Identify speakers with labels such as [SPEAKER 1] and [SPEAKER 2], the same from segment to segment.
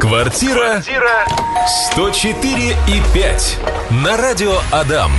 [SPEAKER 1] Квартира 104 и 5 на радио Адам.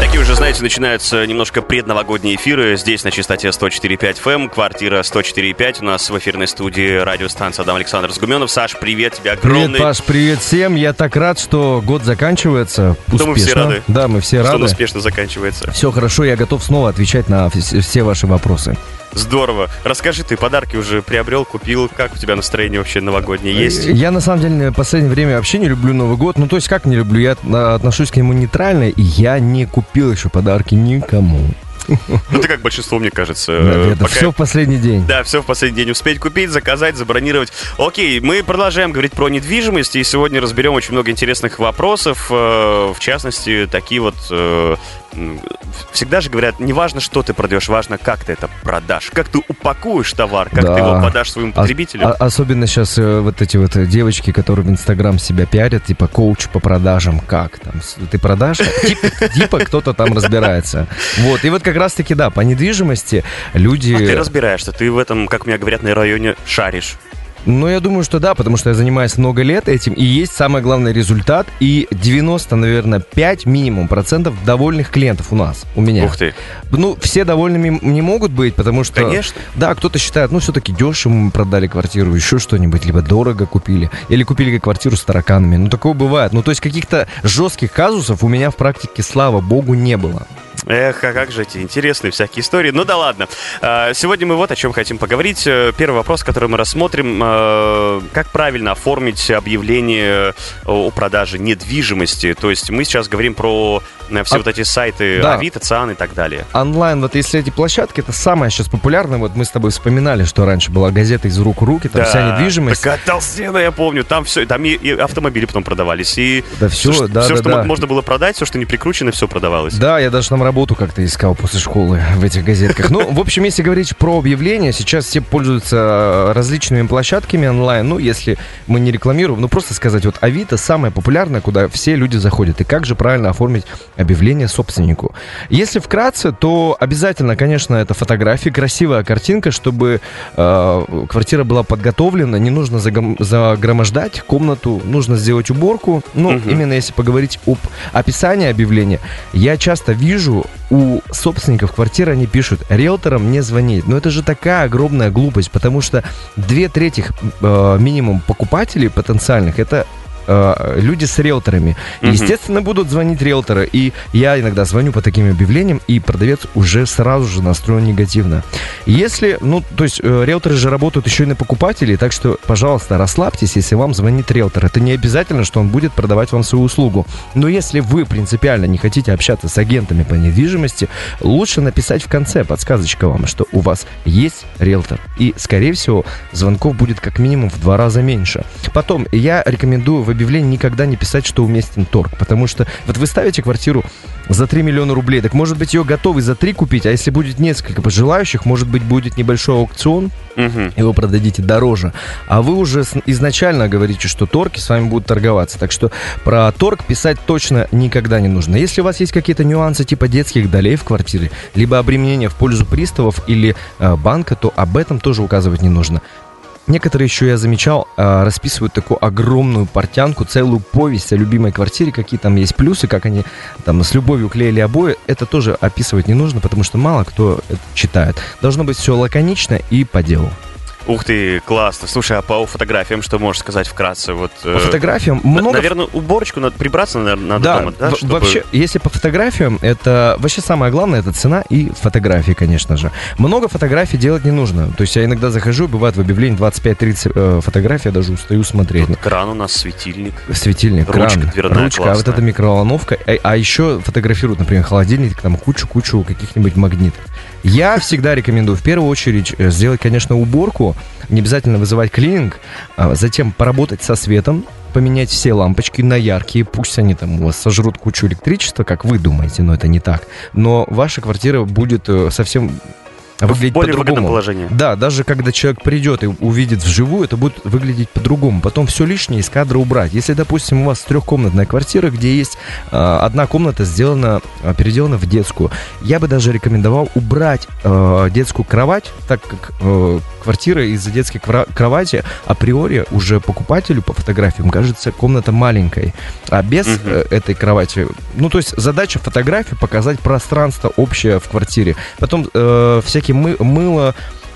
[SPEAKER 2] Такие уже, знаете, начинаются немножко предновогодние эфиры. Здесь на частоте 104.5 FM, квартира 104.5. У нас в эфирной студии радиостанция Адам Александр Сгуменов. Саш, привет тебе огромный.
[SPEAKER 3] Привет, Паш, привет всем. Я так рад, что год заканчивается успешно.
[SPEAKER 2] Да, мы все рады.
[SPEAKER 3] Да, мы все
[SPEAKER 2] Что он
[SPEAKER 3] рады.
[SPEAKER 2] успешно заканчивается.
[SPEAKER 3] Все хорошо, я готов снова отвечать на вс- все ваши вопросы.
[SPEAKER 2] Здорово. Расскажи, ты подарки уже приобрел, купил? Как у тебя настроение вообще новогоднее есть?
[SPEAKER 3] Я на самом деле в последнее время вообще не люблю Новый год. Ну, то есть как не люблю? Я а, отношусь к нему нейтрально, и я не купил еще подарки никому.
[SPEAKER 2] Ну, ты как большинство, мне кажется.
[SPEAKER 3] Да,
[SPEAKER 2] э,
[SPEAKER 3] это
[SPEAKER 2] пока-
[SPEAKER 3] все в последний день.
[SPEAKER 2] Да, все в последний день успеть купить, заказать, забронировать. Окей, мы продолжаем говорить про недвижимость, и сегодня разберем очень много интересных вопросов. э, В частности, такие вот... Всегда же говорят, не важно, что ты продаешь, важно, как ты это продашь. Как ты упакуешь товар, как
[SPEAKER 3] Да.
[SPEAKER 2] ты его подашь своим
[SPEAKER 3] А-
[SPEAKER 2] потребителям.
[SPEAKER 3] а- особенно сейчас э, вот эти вот э, девочки, которые в Инстаграм себя пиарят, типа коуч по продажам, как там, ты продашь? Типа, типа кто-то там разбирается. Вот, и вот как раз-таки, да, по недвижимости люди...
[SPEAKER 2] А ты разбираешься, ты в этом, как мне говорят, на районе шаришь.
[SPEAKER 3] Ну, я думаю, что да, потому что я занимаюсь много лет этим, и есть самый главный результат, и 90, наверное, 5 минимум процентов довольных клиентов у нас, у меня.
[SPEAKER 2] Ух ты.
[SPEAKER 3] Ну, все довольными не могут быть, потому что...
[SPEAKER 2] Конечно.
[SPEAKER 3] Да, кто-то считает, ну, все-таки дешево мы продали квартиру, еще что-нибудь, либо дорого купили, или купили квартиру с тараканами. Ну, такое бывает. Ну, то есть каких-то жестких казусов у меня в практике, слава богу, не было.
[SPEAKER 2] Эх, а как же эти интересные всякие истории. Ну да ладно. А, Сегодня мы вот о чем хотим поговорить. Э, Первый вопрос, который мы рассмотрим. э, Как правильно оформить объявление о продаже недвижимости? То есть мы сейчас говорим про э, все
[SPEAKER 3] А-
[SPEAKER 2] вот эти сайты
[SPEAKER 3] да.
[SPEAKER 2] Авито, Циан и так далее.
[SPEAKER 3] Онлайн, вот если эти площадки, это самое сейчас популярное. Вот мы с тобой вспоминали, что раньше была газета из рук в руки, там вся недвижимость.
[SPEAKER 2] Такая толстенная, я помню. Там все, там и, и автомобили потом продавались. И
[SPEAKER 3] Да всё,
[SPEAKER 2] что,
[SPEAKER 3] да,
[SPEAKER 2] все,
[SPEAKER 3] да,
[SPEAKER 2] что
[SPEAKER 3] да.
[SPEAKER 2] можно было продать, все, что не прикручено, все продавалось.
[SPEAKER 3] Да, я даже там работу как-то искал после школы в этих газетках. Ну, в общем, если говорить про объявления, сейчас все пользуются различными площадками онлайн. Ну, если мы не рекламируем, ну, просто сказать, вот Авито самое популярное, куда все люди заходят. И как же правильно оформить объявление собственнику? Если вкратце, то обязательно, конечно, это фотографии, красивая картинка, чтобы э, квартира была подготовлена, не нужно загом- загромождать комнату, нужно сделать уборку. Ну,
[SPEAKER 2] Мгм.
[SPEAKER 3] именно если поговорить об описании объявления, я часто вижу у собственников квартиры, они пишут, риэлторам не звонить. Но это же такая огромная глупость, потому что две трети э, минимум покупателей потенциальных, это э, люди с риэлторами.
[SPEAKER 2] Мгм.
[SPEAKER 3] Естественно, будут звонить риэлторы. И я иногда звоню по таким объявлениям, и продавец уже сразу же настроен негативно. Если, ну, то есть э, риэлторы же работают еще и на покупателей, так что, пожалуйста, расслабьтесь, если вам звонит риэлтор. Это не обязательно, что он будет продавать вам свою услугу. Но если вы принципиально не хотите общаться с агентами по недвижимости, лучше написать в конце подсказочка вам, что у вас есть риэлтор. И, скорее всего, звонков будет как минимум в два раза меньше. Потом, я рекомендую в объявлении никогда не писать, что уместен торг, потому что вот вы ставите квартиру за 3 миллиона рублей, так может быть ее готовы за 3 купить, а если будет несколько желающих, может быть будет небольшой аукцион,
[SPEAKER 2] Мгм.
[SPEAKER 3] его продадите дороже. А вы уже изначально говорите, что торги с вами будут торговаться. Так что про торг писать точно никогда не нужно. Если у вас есть какие-то нюансы типа детских долей в квартире, либо обременения в пользу приставов или э, банка, то об этом тоже указывать не нужно. Некоторые еще, я замечал, э, расписывают такую огромную портянку, целую повесть о любимой квартире, какие там есть плюсы, как они там с любовью клеили обои. Это тоже описывать не нужно, потому что мало кто это читает. Должно быть все лаконично и по делу.
[SPEAKER 2] Ух ты, классно. Слушай, а по фотографиям что можешь сказать вкратце? Вот,
[SPEAKER 3] По
[SPEAKER 2] э,
[SPEAKER 3] фотографиям много...
[SPEAKER 2] Наверное, уборочку надо прибраться надо, надо
[SPEAKER 3] да,
[SPEAKER 2] дома, да?
[SPEAKER 3] в-
[SPEAKER 2] чтобы-
[SPEAKER 3] вообще, если по фотографиям, это вообще самое главное, это цена и фотографии, конечно же. Много фотографий делать не нужно. То есть я иногда захожу, бывает в объявлении 25-30 э, фотографий, я даже устаю смотреть.
[SPEAKER 2] Тут кран у нас, светильник.
[SPEAKER 3] Светильник,
[SPEAKER 2] Ручка
[SPEAKER 3] кран,
[SPEAKER 2] дверная
[SPEAKER 3] ручка, а вот
[SPEAKER 2] классная.
[SPEAKER 3] эта микроволновка. А, а еще фотографируют, например, холодильник, там кучу-кучу каких-нибудь магнитов. Я всегда рекомендую в первую очередь э, сделать, конечно, уборку, не обязательно вызывать клининг, а затем поработать со светом, поменять все лампочки на яркие, пусть они там у вас сожрут кучу электричества, как вы думаете, но это не так. Но ваша квартира будет э, совсем выглядеть
[SPEAKER 2] более выгодном
[SPEAKER 3] по-другому.
[SPEAKER 2] положении.
[SPEAKER 3] Да, даже когда человек придет и увидит вживую, это будет выглядеть по-другому. Потом все лишнее из кадра убрать. Если, допустим, у вас трехкомнатная квартира, где есть э, одна комната сделана, э, переделана в детскую, я бы даже рекомендовал убрать э, детскую кровать, так как э, квартира из-за детской кровати априори уже покупателю по фотографиям кажется комната маленькой. А без э, этой кровати, ну то есть задача фотографии показать пространство общее в квартире. Потом э, всякие мы- мыло,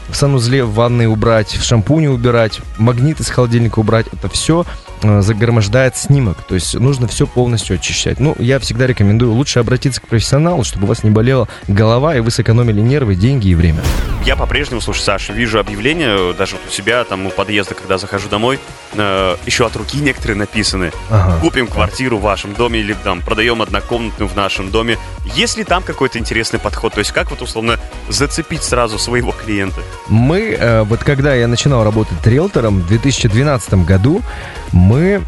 [SPEAKER 3] в санузле в ванной убрать, в шампуне убирать, магнит из холодильника убрать. Это все загромождает снимок. То есть нужно все полностью очищать. Ну, я всегда рекомендую лучше обратиться к профессионалу, чтобы у вас не болела голова, и вы сэкономили нервы, деньги и время.
[SPEAKER 2] Я по-прежнему, слушай, Саша, вижу объявления, даже вот у себя, там, у подъезда, когда захожу домой, э, еще от руки некоторые написаны.
[SPEAKER 3] Ага.
[SPEAKER 2] Купим квартиру в вашем доме или там продаем однокомнатную в нашем доме. Есть ли там какой-то интересный подход? То есть как вот условно зацепить сразу своего клиента?
[SPEAKER 3] Мы, э, вот когда я начинал работать риэлтором в 2012 году, мы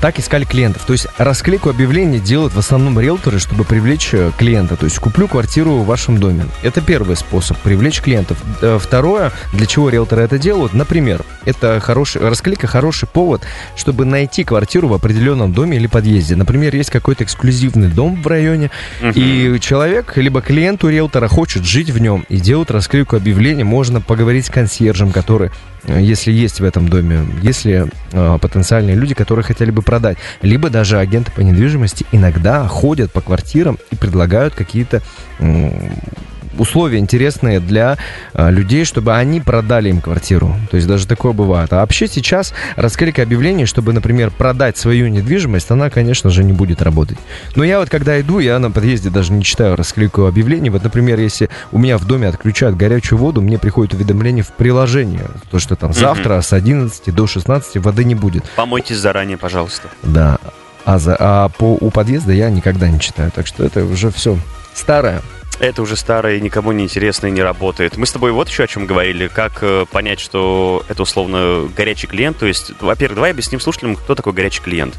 [SPEAKER 3] так искали клиентов. То есть расклейку объявлений делают в основном риэлторы, чтобы привлечь э, клиента. То есть куплю квартиру в вашем доме. Это первый способ привлечь клиентов. Э, Второе, для чего риэлторы это делают, например, это хороший, расклейка хороший повод, чтобы найти квартиру в определенном доме или подъезде. Например, есть какой-то эксклюзивный дом в районе, и человек, либо клиент у риэлтора хочет жить в нем и делают расклейку объявлений. Можно поговорить с консьержем, который, э, если есть в этом доме, если э, потенциальные люди, которые хотели бы продать. Либо даже агенты по недвижимости иногда ходят по квартирам и предлагают какие-то условия интересные для э, людей, чтобы они продали им квартиру. То есть даже такое бывает. А вообще сейчас расклейка объявлений, чтобы, например, продать свою недвижимость, она, конечно же, не будет работать. Но я вот когда иду, я на подъезде даже не читаю расклейку объявлений. Вот, например, если у меня в доме отключают горячую воду, мне приходит уведомление в приложение, то, что там завтра с 11 до 16 воды не будет.
[SPEAKER 2] Помойтесь заранее, пожалуйста.
[SPEAKER 3] Да. А, за, а по, у подъезда я никогда не читаю. Так что это уже все старое.
[SPEAKER 2] Это уже старое, никому не интересно и не работает. Мы с тобой вот еще о чем говорили. Как э, понять, что это условно горячий клиент? То есть, во-первых, давай объясним слушателям, кто такой горячий клиент.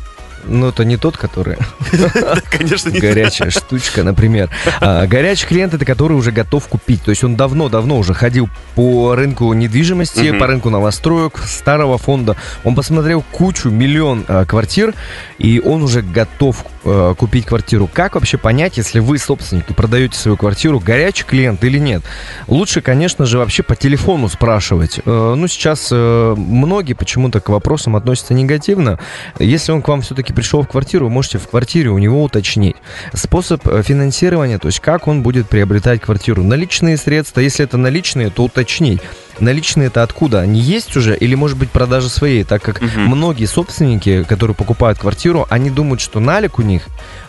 [SPEAKER 3] Ну, это не тот, который
[SPEAKER 2] Конечно, не
[SPEAKER 3] горячая штучка, например. А, горячий клиент это который уже готов купить. То есть он давно-давно уже ходил по рынку недвижимости, по рынку новостроек, старого фонда. Он посмотрел кучу, миллион а, квартир, и он уже готов а, купить квартиру. Как вообще понять, если вы собственник и продаете свою квартиру, горячий клиент или нет? Лучше, конечно же, вообще по телефону спрашивать. Э, Ну, сейчас э, многие почему-то к вопросам относятся негативно. Если он к вам все-таки пришел в квартиру, вы можете в квартире у него уточнить. Способ э, финансирования, то есть как он будет приобретать квартиру. Наличные средства, если это наличные, то уточнить. Наличные это откуда? Они есть уже или может быть продажа своей? Так как
[SPEAKER 2] Мгм.
[SPEAKER 3] многие собственники, которые покупают квартиру, они думают, что налик у них,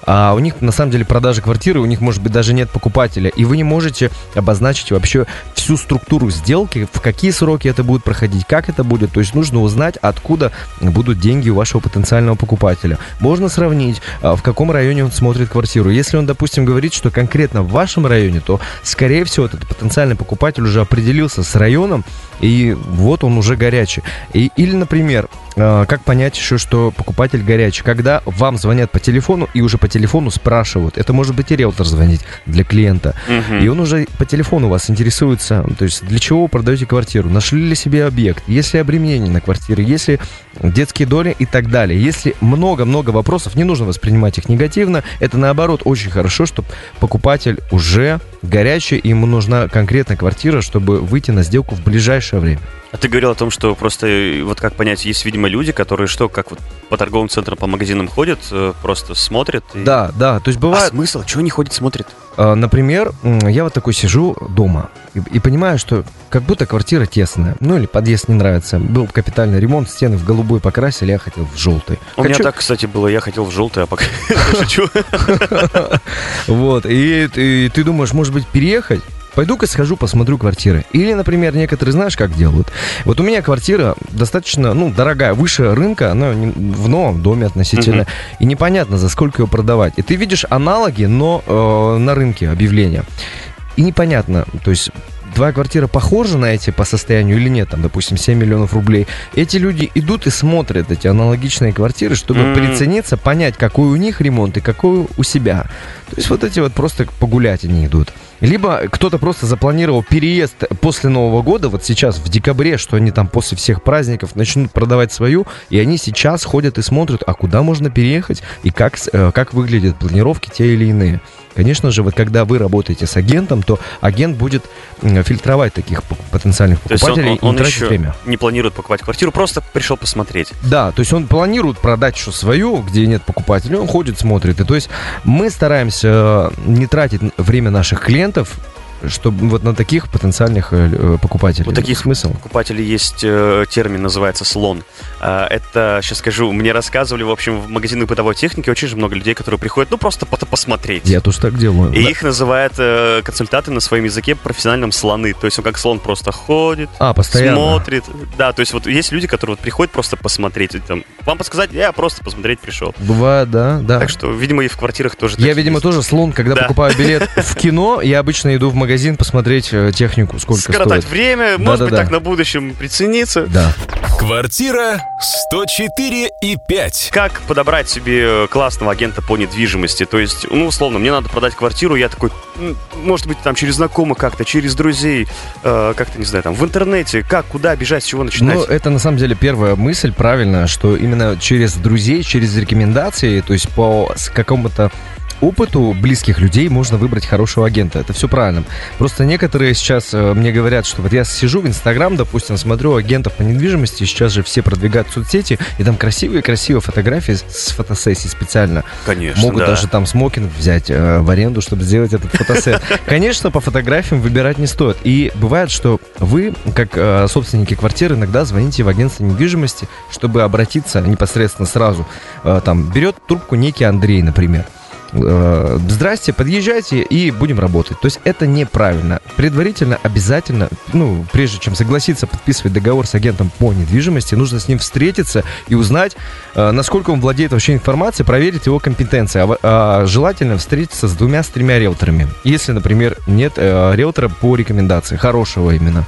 [SPEAKER 3] а у них на самом деле продажа квартиры, у них может быть даже нет покупателя, и вы не можете обозначить вообще всю структуру сделки, в какие сроки это будет проходить, как это будет. То есть нужно узнать, откуда будут деньги у вашего потенциального покупателя. Можно сравнить, а, в каком районе он смотрит квартиру. Если он, допустим, говорит, что конкретно в вашем районе, то, скорее всего, этот потенциальный покупатель уже определился с районом, и вот он уже горячий. И, или, например, как понять еще, что покупатель горячий? Когда вам звонят по телефону и уже по телефону спрашивают, это может быть и риэлтор звонить для клиента,
[SPEAKER 2] Мгм.
[SPEAKER 3] и он уже по телефону вас интересуется, то есть для чего вы продаете квартиру, нашли ли себе объект, есть ли обременение на квартире, есть ли детские доли и так далее. Если много-много вопросов, не нужно воспринимать их негативно, это наоборот очень хорошо, чтобы покупатель уже горячий, ему нужна конкретная квартира, чтобы выйти на сделку в ближайшее время.
[SPEAKER 2] А ты говорил о том, что просто, э, вот как понять, есть, видимо, люди, которые что, как вот по торговым центрам, по магазинам ходят, э, просто смотрят. и-
[SPEAKER 3] Да, да, то есть
[SPEAKER 2] А
[SPEAKER 3] бывает,
[SPEAKER 2] смысл? Чего они ходят, смотрят?
[SPEAKER 3] А, Например, я вот такой сижу дома и, и понимаю, что как будто квартира тесная. Ну или подъезд не нравится. Был капитальный ремонт, стены в голубой покрасили, я хотел в желтый.
[SPEAKER 2] У меня
[SPEAKER 3] Хочу-
[SPEAKER 2] так, кстати, было. Я хотел в желтый, а пока шучу.
[SPEAKER 3] Вот, и, ты думаешь, может быть, переехать? Пойду-ка схожу, посмотрю квартиры. Или, например, некоторые, знаешь, как делают? Вот у меня квартира достаточно, ну, дорогая, выше рынка, она в новом доме относительно.
[SPEAKER 2] Мгм.
[SPEAKER 3] И непонятно, за сколько ее продавать. И ты видишь аналоги, но э, на рынке объявления. И непонятно, то есть твоя квартира похожа на эти по состоянию или нет, там, допустим, 7 миллионов рублей, эти люди идут и смотрят эти аналогичные квартиры, чтобы
[SPEAKER 2] М.
[SPEAKER 3] прицениться, понять, какой у них ремонт и какой у себя. То есть вот эти вот просто погулять они идут. Либо кто-то просто запланировал переезд после Нового года, вот сейчас в декабре, что они там после всех праздников начнут продавать свою, и они сейчас ходят и смотрят, а куда можно переехать и как, э, как выглядят планировки те или иные. Конечно же, вот когда вы работаете с агентом, то агент будет фильтровать таких потенциальных
[SPEAKER 2] есть он,
[SPEAKER 3] покупателей
[SPEAKER 2] он-
[SPEAKER 3] и
[SPEAKER 2] он
[SPEAKER 3] тратить
[SPEAKER 2] еще
[SPEAKER 3] время.
[SPEAKER 2] не планирует покупать квартиру, просто пришел посмотреть.
[SPEAKER 3] Да, то есть он планирует продать еще свою, где нет покупателей, он ходит, смотрит. И то есть мы стараемся э, не тратить время наших клиентов, чтобы вот на таких потенциальных э, э, покупателей.
[SPEAKER 2] Вот таких
[SPEAKER 3] смысл.
[SPEAKER 2] покупателей есть э, термин, называется слон. А, это, сейчас скажу, мне рассказывали, в общем, в магазины бытовой техники очень же много людей, которые приходят, ну, просто по- посмотреть.
[SPEAKER 3] Я тоже так делаю.
[SPEAKER 2] И
[SPEAKER 3] Да.
[SPEAKER 2] их называют консультанты на своем языке профессиональном слоны. То есть он как слон просто ходит,
[SPEAKER 3] А, постоянно.
[SPEAKER 2] смотрит. Да, то есть вот есть люди, которые вот приходят просто посмотреть. Там, вам подсказать, я просто посмотреть пришел.
[SPEAKER 3] Бывает, да, да.
[SPEAKER 2] Так что, видимо, и в квартирах тоже
[SPEAKER 3] Я, видимо,
[SPEAKER 2] есть.
[SPEAKER 3] тоже слон, когда
[SPEAKER 2] Да.
[SPEAKER 3] покупаю билет в кино, я обычно иду в магазин посмотреть э, технику, сколько
[SPEAKER 2] Скоротать
[SPEAKER 3] стоит.
[SPEAKER 2] время, может быть,
[SPEAKER 3] Да-да-да.
[SPEAKER 2] так на будущем прицениться.
[SPEAKER 3] Да.
[SPEAKER 1] Квартира 104 и 5.
[SPEAKER 2] Как подобрать себе классного агента по недвижимости? То есть, ну, условно, мне надо продать квартиру, я такой, может быть, там через знакомых как-то, через друзей, э, как-то, не знаю, там, в интернете, как, куда бежать, с чего начинать?
[SPEAKER 3] Ну, это на самом деле первая мысль правильно, что именно через друзей, через рекомендации, то есть по какому-то опыту близких людей можно выбрать хорошего агента. Это все правильно. Просто некоторые сейчас э, мне говорят, что вот я сижу в Инстаграм, допустим, смотрю агентов по недвижимости, сейчас же все продвигают соцсети, и там красивые-красивые фотографии с- с фотосессий специально.
[SPEAKER 2] Конечно,
[SPEAKER 3] Могут
[SPEAKER 2] да.
[SPEAKER 3] даже там смокинг взять э, в аренду, чтобы сделать этот фотосет. Конечно, по фотографиям выбирать не стоит. И бывает, что вы, как э, собственники квартиры, иногда звоните в агентство недвижимости, чтобы обратиться непосредственно сразу. Э, там берет трубку некий Андрей, например. Э, Здрасте, подъезжайте и будем работать. То есть это неправильно. Предварительно, обязательно, ну, прежде чем согласиться подписывать договор с агентом по недвижимости, нужно с ним встретиться и узнать, э, насколько он владеет вообще информацией, проверить его компетенции. А а желательно встретиться с двумя, с тремя риэлторами. Если, например, нет э, риэлтора по рекомендации, хорошего именно.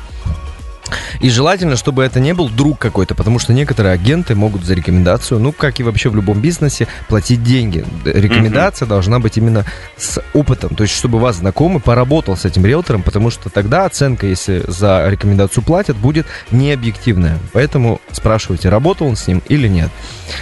[SPEAKER 3] И желательно, чтобы это не был друг какой-то, потому что некоторые агенты могут за рекомендацию, ну, как и вообще в любом бизнесе, платить деньги. Рекомендация должна быть именно с опытом, то есть чтобы вас знакомый поработал с этим риэлтором, потому что тогда оценка, если за рекомендацию платят, будет необъективная. Поэтому спрашивайте, работал он с ним или нет.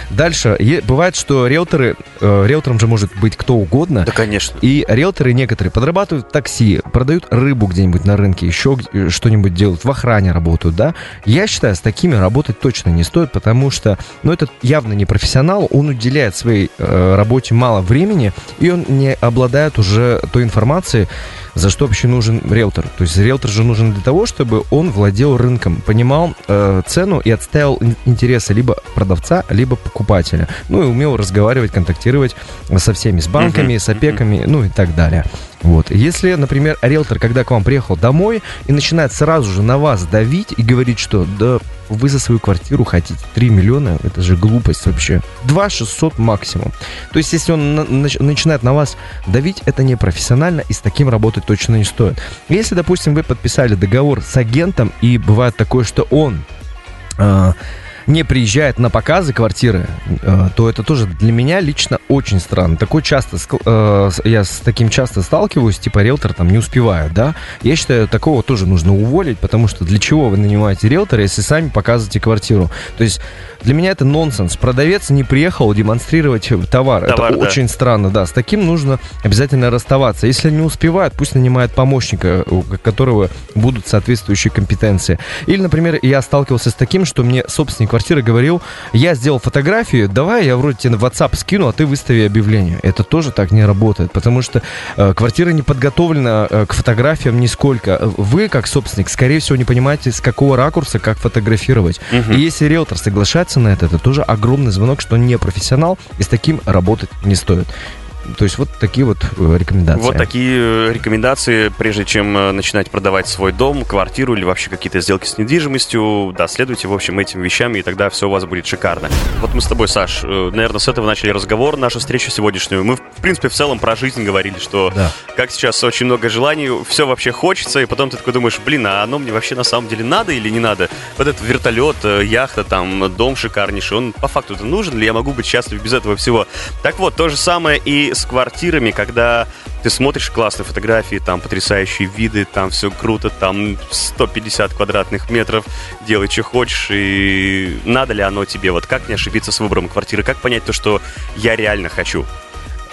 [SPEAKER 3] Дальше, бывает, что риэлторы, э, риэлтором же может быть кто угодно,
[SPEAKER 2] Да, конечно.
[SPEAKER 3] и риэлторы некоторые подрабатывают в такси, продают рыбу где-нибудь на рынке, еще г- что-нибудь делают, в охране работают, да. Я считаю, с такими работать точно не стоит, потому что, ну, это явно не профессионал, он уделяет своей э, работе мало времени, и он не обладает уже той информацией, за что вообще нужен риэлтор. То есть риэлтор же нужен для того, чтобы он владел рынком, понимал э, цену и отстаивал ин- интересы либо продавца, либо покупателя. Ну и умел разговаривать, контактировать со всеми, с банками, с опеками, ну и так далее. Вот. Если, например, риэлтор, когда к вам приехал домой и начинает сразу же на вас давить и говорить, что да вы за свою квартиру хотите 3 миллиона, это же глупость вообще. 2 600 максимум. То есть, если он на- нач- начинает на вас давить, это непрофессионально и с таким работать точно не стоит. Если, допустим, вы подписали договор с агентом, и бывает такое, что он а, не приезжает на показы квартиры, э, то это тоже для меня лично очень странно. Такое часто, э, я с таким часто сталкиваюсь, типа риэлтор там не успевает, да? Я считаю, такого тоже нужно уволить, потому что для чего вы нанимаете риэлтора, если сами показываете квартиру? То есть для меня это нонсенс. Продавец не приехал демонстрировать товар.
[SPEAKER 2] Товар,
[SPEAKER 3] это
[SPEAKER 2] да.
[SPEAKER 3] очень странно, да. С таким нужно обязательно расставаться. Если не успевает, пусть нанимает помощника, у которого будут соответствующие компетенции. Или, например, я сталкивался с таким, что мне собственник квартиры говорил, я сделал фотографию, давай я вроде тебе в WhatsApp скину, а ты выстави объявление. Это тоже так не работает, потому что э, квартира не подготовлена э, к фотографиям нисколько. Вы, как собственник, скорее всего, не понимаете, с какого ракурса, как фотографировать.
[SPEAKER 2] Мгм.
[SPEAKER 3] И если риэлтор соглашается на это, это тоже огромный звонок, что он не профессионал, и с таким работать не стоит. То есть вот такие вот э, рекомендации.
[SPEAKER 2] Вот такие э, рекомендации, прежде чем э, начинать продавать свой дом, квартиру или вообще какие-то сделки с недвижимостью. Да, следуйте, в общем, этим вещам, и тогда все у вас будет шикарно. Вот мы с тобой, Саш, наверное, с этого начали разговор, нашу встречу сегодняшнюю. Мы, в принципе, в целом про жизнь говорили, что да. как сейчас очень много желаний, все вообще хочется, и потом ты такой думаешь, блин, а оно мне вообще на самом деле надо или не надо? Вот этот вертолет, яхта, там, дом шикарнейший, он по факту-то нужен ли? Я могу быть счастлив без этого всего? Так вот, то же самое и с квартирами, когда ты смотришь классные фотографии, там потрясающие виды, там все круто, там 150 квадратных метров, делай, что хочешь, и надо ли оно тебе, вот как не ошибиться с выбором квартиры, как понять то, что я реально хочу?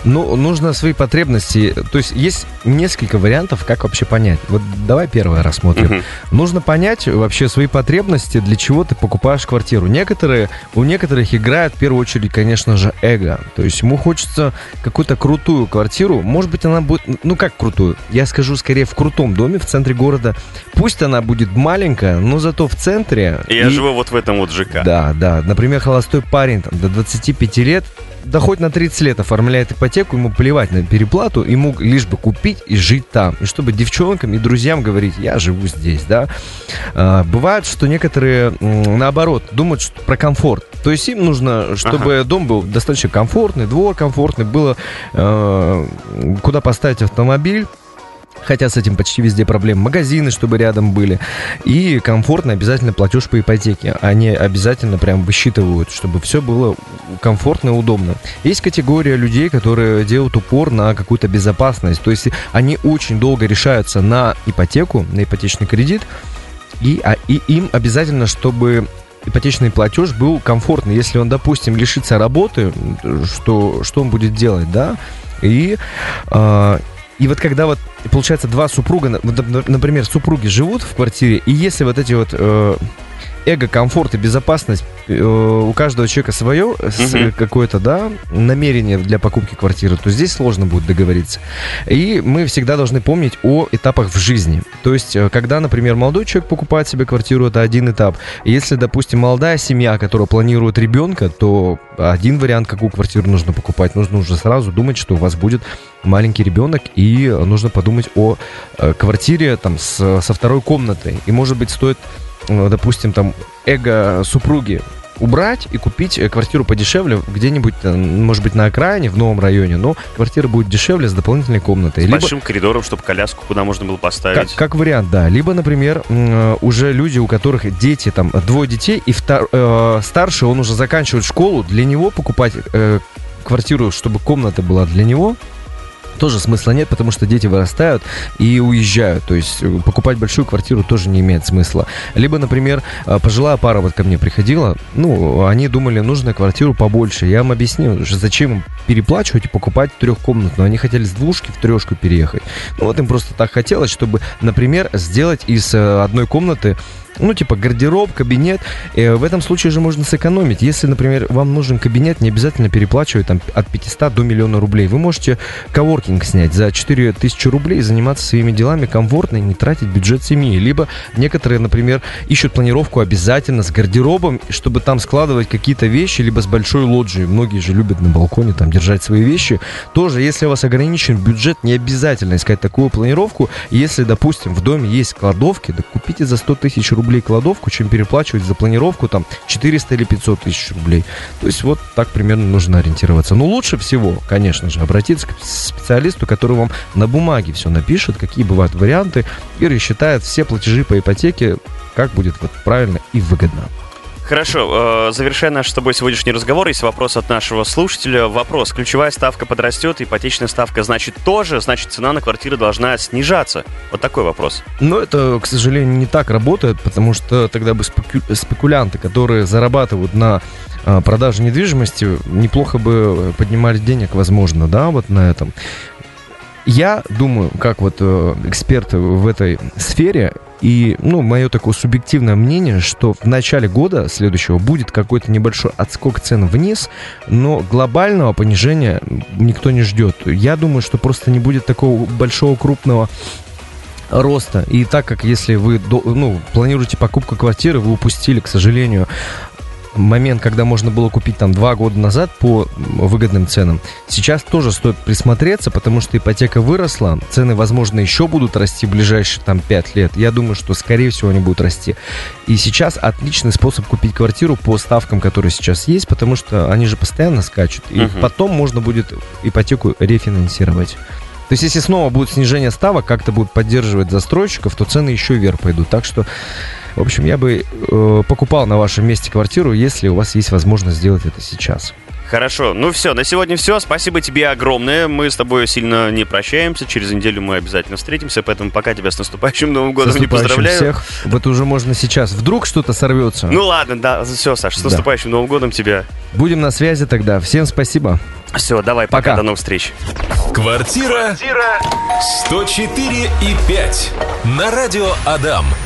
[SPEAKER 3] Ну, нужно свои потребности. То есть есть несколько вариантов, как вообще понять. Вот давай первое рассмотрим. Uh-huh. Нужно понять вообще свои потребности, для чего ты покупаешь квартиру. Некоторые, у некоторых играет в первую очередь, конечно же, эго. То есть ему хочется какую-то крутую квартиру. Может быть, она будет, ну как крутую? Я скажу скорее в крутом доме в центре города. Пусть она будет маленькая, но зато в центре.
[SPEAKER 2] Я и... живу вот в этом вот ЖК.
[SPEAKER 3] Да, да. Например, холостой парень там, до 25 лет да хоть на 30 лет оформляет ипотеку, ему плевать на переплату, ему лишь бы купить и жить там. И чтобы девчонкам и друзьям говорить, я живу здесь, да. А, бывает, что некоторые, наоборот, думают что, про комфорт. То есть им нужно, чтобы ага. дом был достаточно комфортный, двор комфортный, было э, куда поставить автомобиль, Хотя с этим почти везде проблемы. Магазины, чтобы рядом были. И комфортно обязательно платеж по ипотеке. Они обязательно прям высчитывают, чтобы все было комфортно и удобно. Есть категория людей, которые делают упор на какую-то безопасность. То есть они очень долго решаются на ипотеку, на ипотечный кредит. И, а, и им обязательно, чтобы ипотечный платеж был комфортный. Если он, допустим, лишится работы, что, что он будет делать, да? И э, и вот когда вот, получается, два супруга, например, супруги живут в квартире, и если вот эти вот э, эго, комфорт и безопасность э, у каждого человека свое, uh какое-то, да, намерение для покупки квартиры, то здесь сложно будет договориться. И мы всегда должны помнить о этапах в жизни. То есть, э, когда, например, молодой человек покупает себе квартиру, это один этап. Если, допустим, молодая семья, которая планирует ребенка, то один вариант, какую квартиру нужно покупать, нужно уже сразу думать, что у вас будет маленький ребенок, и нужно подумать о э, квартире там с, со второй комнатой. И, может быть, стоит допустим, там, эго супруги убрать и купить э, квартиру подешевле где-нибудь, э, может быть, на окраине, в новом районе, но квартира будет дешевле с дополнительной комнатой.
[SPEAKER 2] С Либо... большим коридором, чтобы коляску куда можно было поставить.
[SPEAKER 3] Как, как вариант, да. Либо, например, уже люди, у которых дети, там, двое детей, и втор... э, старший, он уже заканчивает школу, для него покупать э, квартиру, чтобы комната была для него, тоже смысла нет, потому что дети вырастают и уезжают. То есть э, покупать большую квартиру тоже не имеет смысла. Либо, например, э, пожилая пара вот ко мне приходила, ну, они думали, нужно квартиру побольше. Я им объяснил, зачем им переплачивать и покупать трехкомнатную. Они хотели с двушки в трешку переехать. Ну, вот им просто так хотелось, чтобы, например, сделать из э, одной комнаты ну, типа гардероб, кабинет. И в этом случае же можно сэкономить. Если, например, вам нужен кабинет, не обязательно переплачивать там от 500 до миллиона рублей. Вы можете коворкинг снять за 4000 рублей, заниматься своими делами комфортно и не тратить бюджет семьи. Либо некоторые, например, ищут планировку обязательно с гардеробом, чтобы там складывать какие-то вещи, либо с большой лоджией. Многие же любят на балконе там держать свои вещи. Тоже, если у вас ограничен бюджет, не обязательно искать такую планировку. Если, допустим, в доме есть кладовки, да купите за 100 тысяч рублей рублей кладовку, чем переплачивать за планировку там 400 или 500 тысяч рублей. То есть вот так примерно нужно ориентироваться. Но лучше всего, конечно же, обратиться к специалисту, который вам на бумаге все напишет, какие бывают варианты, и рассчитает все платежи по ипотеке, как будет вот правильно и выгодно.
[SPEAKER 2] Хорошо, э, завершая наш с тобой сегодняшний разговор, есть вопрос от нашего слушателя. Вопрос, ключевая ставка подрастет, ипотечная ставка значит тоже, значит цена на квартиры должна снижаться. Вот такой вопрос.
[SPEAKER 3] Но это, к сожалению, не так работает, потому что тогда бы спеку... спекулянты, которые зарабатывают на э, продаже недвижимости, неплохо бы поднимали денег, возможно, да, вот на этом. Я думаю, как вот э, эксперт в этой сфере, и, ну, мое такое субъективное мнение, что в начале года следующего будет какой-то небольшой отскок цен вниз, но глобального понижения никто не ждет. Я думаю, что просто не будет такого большого крупного роста. И так как если вы ну, планируете покупку квартиры, вы упустили, к сожалению, момент, когда можно было купить там два года назад по выгодным ценам, сейчас тоже стоит присмотреться, потому что ипотека выросла, цены, возможно, еще будут расти в ближайшие там пять лет. Я думаю, что, скорее всего, они будут расти. И сейчас отличный способ купить квартиру по ставкам, которые сейчас есть, потому что они же постоянно скачут. И
[SPEAKER 2] Мгм.
[SPEAKER 3] потом можно будет ипотеку рефинансировать. То есть, если снова будет снижение ставок, как-то будут поддерживать застройщиков, то цены еще вверх пойдут. Так что, в общем, я бы э, покупал на вашем месте квартиру, если у вас есть возможность сделать это сейчас.
[SPEAKER 2] Хорошо, ну все, на сегодня все. Спасибо тебе огромное. Мы с тобой сильно не прощаемся. Через неделю мы обязательно встретимся, поэтому пока тебя с наступающим Новым годом
[SPEAKER 3] С
[SPEAKER 2] не
[SPEAKER 3] наступающим
[SPEAKER 2] поздравляю.
[SPEAKER 3] всех. Вот уже можно сейчас. Вдруг что-то сорвется.
[SPEAKER 2] Ну ладно, да, все, Саш, с
[SPEAKER 3] Да.
[SPEAKER 2] наступающим Новым годом тебя.
[SPEAKER 3] Будем на связи тогда. Всем спасибо.
[SPEAKER 2] Все, давай, пока,
[SPEAKER 3] Пока.
[SPEAKER 2] до новых встреч.
[SPEAKER 1] Квартира 104 и 5 на радио Адам.